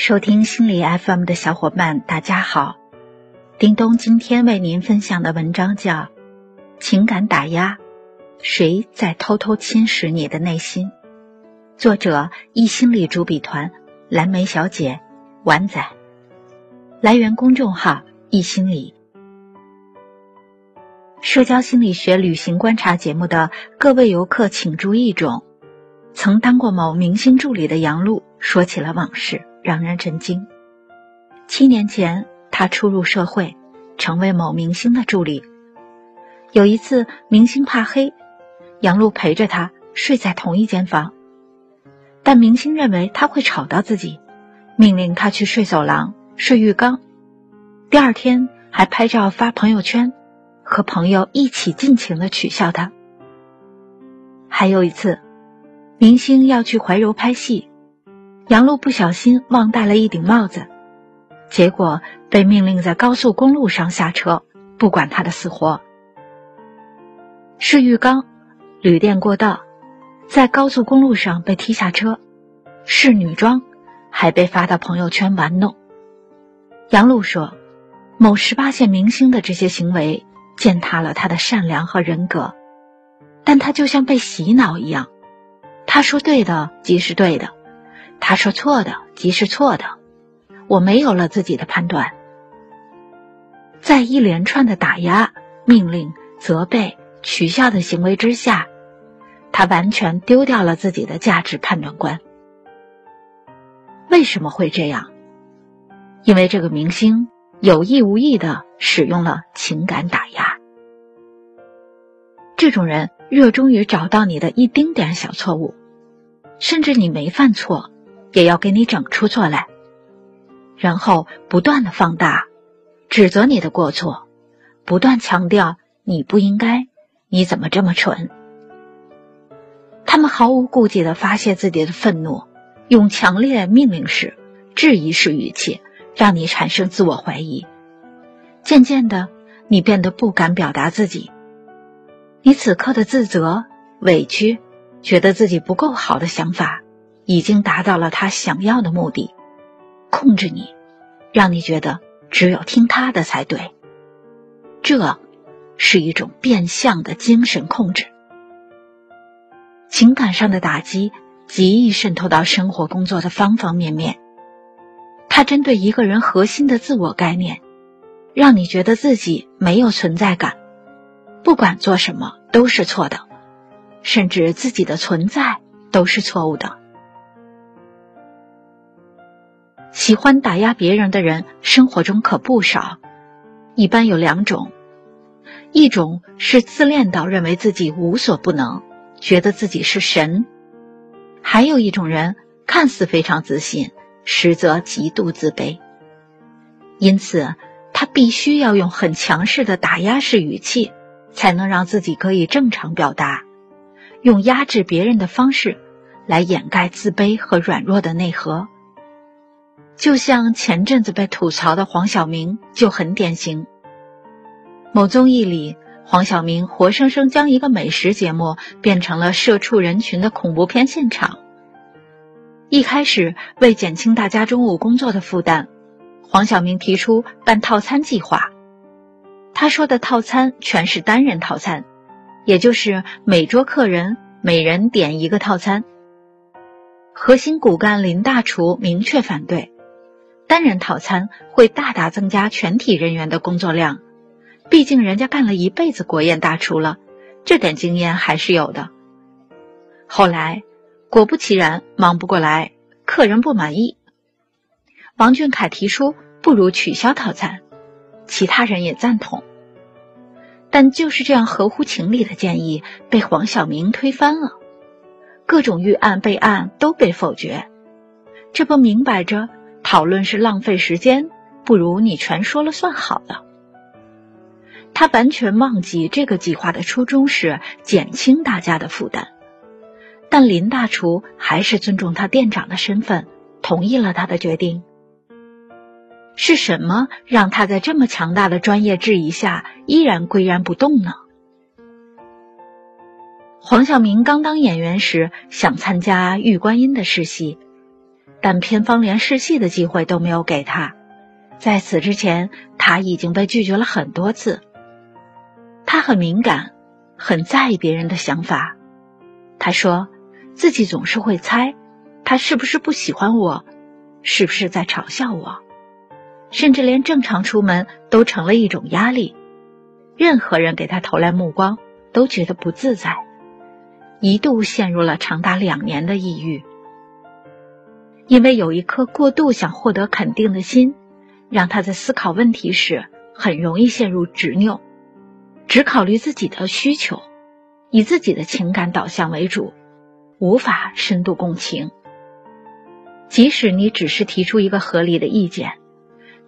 收听心理 FM 的小伙伴，大家好。叮咚今天为您分享的文章叫《情感打压》，谁在偷偷侵蚀你的内心？作者：易心理主笔团，蓝莓小姐，丸仔。来源公众号：易心理。社交心理学旅行观察节目的各位游客，请注意：中曾当过某明星助理的杨璐说起了往事。让人震惊。七年前，他初入社会，成为某明星的助理。有一次，明星怕黑，杨璐陪着他睡在同一间房，但明星认为他会吵到自己，命令他去睡走廊、睡浴缸。第二天还拍照发朋友圈，和朋友一起尽情的取笑他。还有一次，明星要去怀柔拍戏。杨璐不小心忘带了一顶帽子，结果被命令在高速公路上下车，不管他的死活。是浴缸，旅店过道，在高速公路上被踢下车，是女装，还被发到朋友圈玩弄。杨璐说：“某十八线明星的这些行为践踏了他的善良和人格，但他就像被洗脑一样，他说对的即是对的。”他说错的即是错的，我没有了自己的判断，在一连串的打压、命令、责备、取笑的行为之下，他完全丢掉了自己的价值判断观。为什么会这样？因为这个明星有意无意的使用了情感打压。这种人热衷于找到你的一丁点小错误，甚至你没犯错。也要给你整出错来，然后不断的放大，指责你的过错，不断强调你不应该，你怎么这么蠢？他们毫无顾忌的发泄自己的愤怒，用强烈命令式、质疑式语气，让你产生自我怀疑。渐渐的，你变得不敢表达自己，你此刻的自责、委屈，觉得自己不够好的想法。已经达到了他想要的目的，控制你，让你觉得只有听他的才对。这是一种变相的精神控制。情感上的打击极易渗透到生活工作的方方面面。它针对一个人核心的自我概念，让你觉得自己没有存在感，不管做什么都是错的，甚至自己的存在都是错误的。喜欢打压别人的人，生活中可不少。一般有两种：一种是自恋到认为自己无所不能，觉得自己是神；还有一种人看似非常自信，实则极度自卑。因此，他必须要用很强势的打压式语气，才能让自己可以正常表达，用压制别人的方式来掩盖自卑和软弱的内核。就像前阵子被吐槽的黄晓明就很典型。某综艺里，黄晓明活生生将一个美食节目变成了社畜人群的恐怖片现场。一开始，为减轻大家中午工作的负担，黄晓明提出办套餐计划。他说的套餐全是单人套餐，也就是每桌客人每人点一个套餐。核心骨干林大厨明确反对。单人套餐会大大增加全体人员的工作量，毕竟人家干了一辈子国宴大厨了，这点经验还是有的。后来果不其然，忙不过来，客人不满意，王俊凯提出不如取消套餐，其他人也赞同，但就是这样合乎情理的建议被黄晓明推翻了，各种预案备案都被否决，这不明摆着？讨论是浪费时间，不如你全说了算好了。他完全忘记这个计划的初衷是减轻大家的负担，但林大厨还是尊重他店长的身份，同意了他的决定。是什么让他在这么强大的专业质疑下依然岿然不动呢？黄晓明刚当演员时，想参加玉观音的试戏。但偏方连试戏的机会都没有给他。在此之前，他已经被拒绝了很多次。他很敏感，很在意别人的想法。他说自己总是会猜，他是不是不喜欢我，是不是在嘲笑我，甚至连正常出门都成了一种压力。任何人给他投来目光，都觉得不自在，一度陷入了长达两年的抑郁。因为有一颗过度想获得肯定的心，让他在思考问题时很容易陷入执拗，只考虑自己的需求，以自己的情感导向为主，无法深度共情。即使你只是提出一个合理的意见，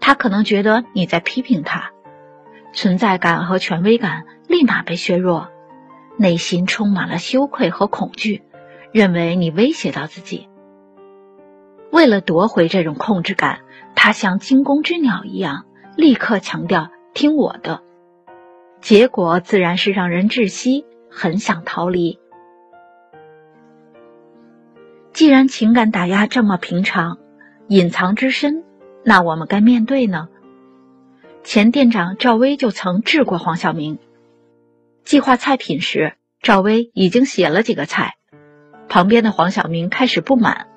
他可能觉得你在批评他，存在感和权威感立马被削弱，内心充满了羞愧和恐惧，认为你威胁到自己。为了夺回这种控制感，他像惊弓之鸟一样，立刻强调听我的。结果自然是让人窒息，很想逃离。既然情感打压这么平常，隐藏之深，那我们该面对呢？前店长赵薇就曾治过黄晓明。计划菜品时，赵薇已经写了几个菜，旁边的黄晓明开始不满。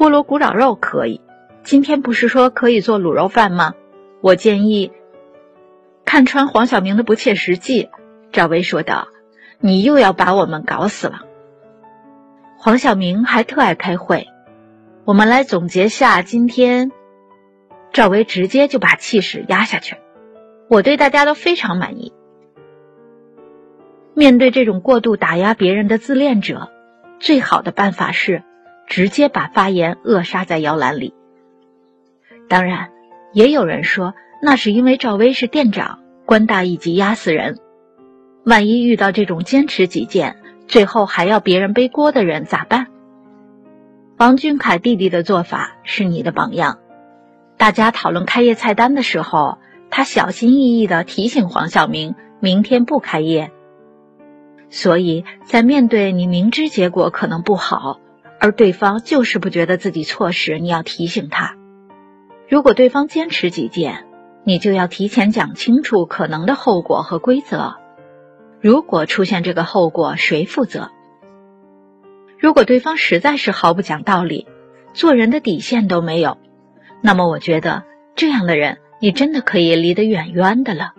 菠萝古掌肉可以，今天不是说可以做卤肉饭吗？我建议看穿黄晓明的不切实际。赵薇说道：“你又要把我们搞死了。”黄晓明还特爱开会，我们来总结下今天。赵薇直接就把气势压下去。我对大家都非常满意。面对这种过度打压别人的自恋者，最好的办法是。直接把发言扼杀在摇篮里。当然，也有人说那是因为赵薇是店长，官大一级压死人。万一遇到这种坚持己见，最后还要别人背锅的人咋办？王俊凯弟弟的做法是你的榜样。大家讨论开业菜单的时候，他小心翼翼地提醒黄晓明明天不开业。所以在面对你明知结果可能不好。而对方就是不觉得自己错时，你要提醒他。如果对方坚持己见，你就要提前讲清楚可能的后果和规则。如果出现这个后果，谁负责？如果对方实在是毫不讲道理，做人的底线都没有，那么我觉得这样的人，你真的可以离得远远的了。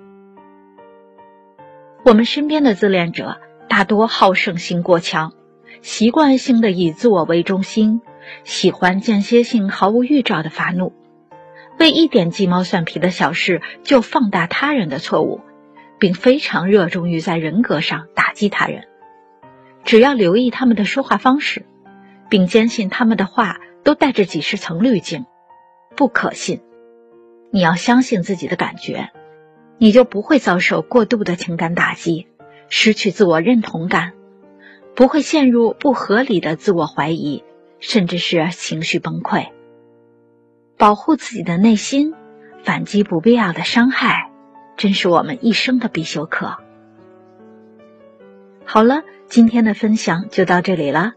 我们身边的自恋者大多好胜心过强。习惯性的以自我为中心，喜欢间歇性、毫无预兆的发怒，为一点鸡毛蒜皮的小事就放大他人的错误，并非常热衷于在人格上打击他人。只要留意他们的说话方式，并坚信他们的话都带着几十层滤镜，不可信。你要相信自己的感觉，你就不会遭受过度的情感打击，失去自我认同感。不会陷入不合理的自我怀疑，甚至是情绪崩溃。保护自己的内心，反击不必要的伤害，真是我们一生的必修课。好了，今天的分享就到这里了。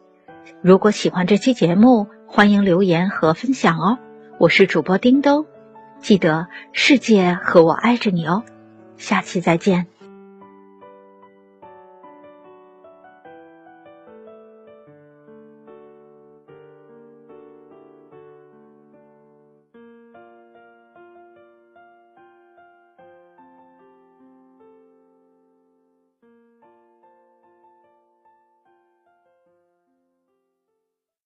如果喜欢这期节目，欢迎留言和分享哦。我是主播叮咚，记得世界和我爱着你哦。下期再见。